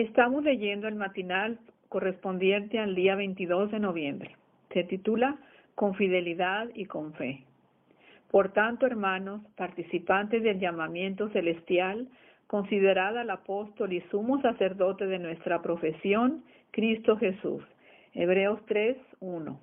Estamos leyendo el matinal correspondiente al día 22 de noviembre. Se titula Con fidelidad y con fe. Por tanto, hermanos, participantes del llamamiento celestial, considerad al apóstol y sumo sacerdote de nuestra profesión, Cristo Jesús. Hebreos 3, 1.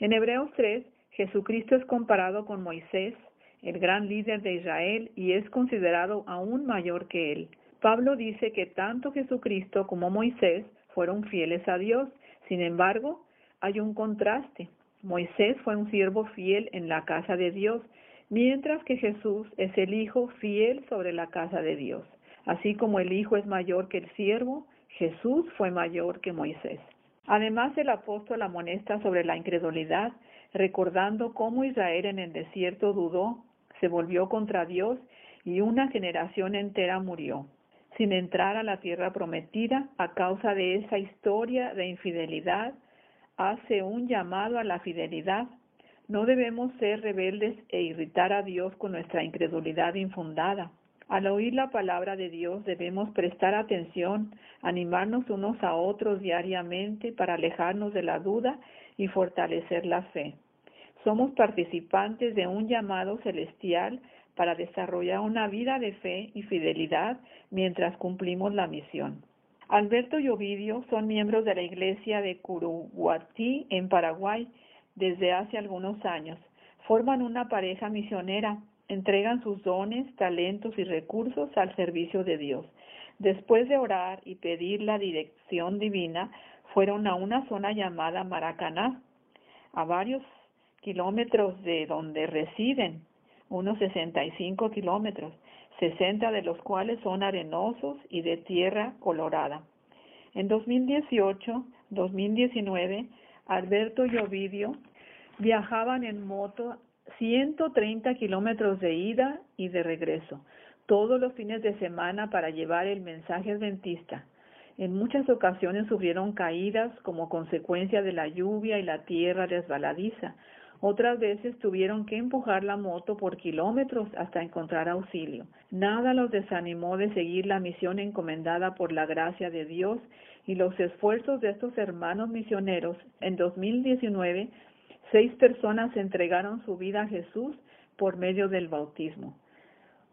En Hebreos 3, Jesucristo es comparado con Moisés, el gran líder de Israel, y es considerado aún mayor que él. Pablo dice que tanto Jesucristo como Moisés fueron fieles a Dios. Sin embargo, hay un contraste. Moisés fue un siervo fiel en la casa de Dios, mientras que Jesús es el Hijo fiel sobre la casa de Dios. Así como el Hijo es mayor que el siervo, Jesús fue mayor que Moisés. Además, el apóstol amonesta sobre la incredulidad, recordando cómo Israel en el desierto dudó, se volvió contra Dios y una generación entera murió sin entrar a la tierra prometida a causa de esa historia de infidelidad, hace un llamado a la fidelidad. No debemos ser rebeldes e irritar a Dios con nuestra incredulidad infundada. Al oír la palabra de Dios debemos prestar atención, animarnos unos a otros diariamente para alejarnos de la duda y fortalecer la fe. Somos participantes de un llamado celestial para desarrollar una vida de fe y fidelidad mientras cumplimos la misión. Alberto y Ovidio son miembros de la iglesia de Curuguatí en Paraguay desde hace algunos años. Forman una pareja misionera, entregan sus dones, talentos y recursos al servicio de Dios. Después de orar y pedir la dirección divina, fueron a una zona llamada Maracaná, a varios kilómetros de donde residen, unos 65 kilómetros, 60 de los cuales son arenosos y de tierra colorada. En 2018-2019, Alberto y Ovidio viajaban en moto 130 kilómetros de ida y de regreso, todos los fines de semana para llevar el mensaje adventista. En muchas ocasiones sufrieron caídas como consecuencia de la lluvia y la tierra resbaladiza, otras veces tuvieron que empujar la moto por kilómetros hasta encontrar auxilio. Nada los desanimó de seguir la misión encomendada por la gracia de Dios y los esfuerzos de estos hermanos misioneros. En 2019, seis personas entregaron su vida a Jesús por medio del bautismo.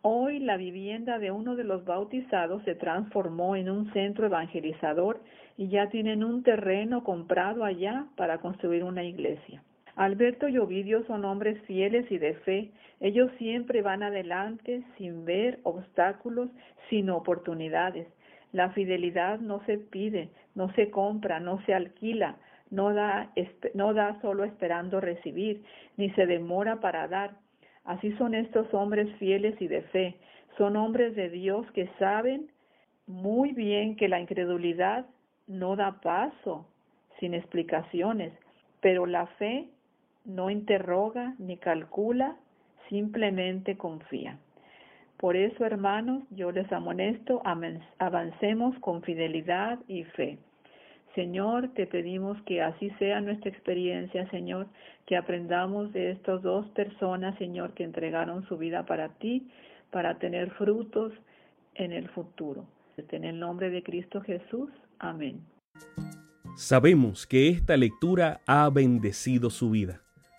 Hoy la vivienda de uno de los bautizados se transformó en un centro evangelizador y ya tienen un terreno comprado allá para construir una iglesia. Alberto y Ovidio son hombres fieles y de fe. Ellos siempre van adelante sin ver obstáculos, sin oportunidades. La fidelidad no se pide, no se compra, no se alquila, no da, no da solo esperando recibir, ni se demora para dar. Así son estos hombres fieles y de fe. Son hombres de Dios que saben muy bien que la incredulidad no da paso sin explicaciones, pero la fe no interroga ni calcula, simplemente confía. Por eso, hermanos, yo les amonesto, avancemos con fidelidad y fe. Señor, te pedimos que así sea nuestra experiencia, Señor, que aprendamos de estas dos personas, Señor, que entregaron su vida para ti, para tener frutos en el futuro. En el nombre de Cristo Jesús. Amén. Sabemos que esta lectura ha bendecido su vida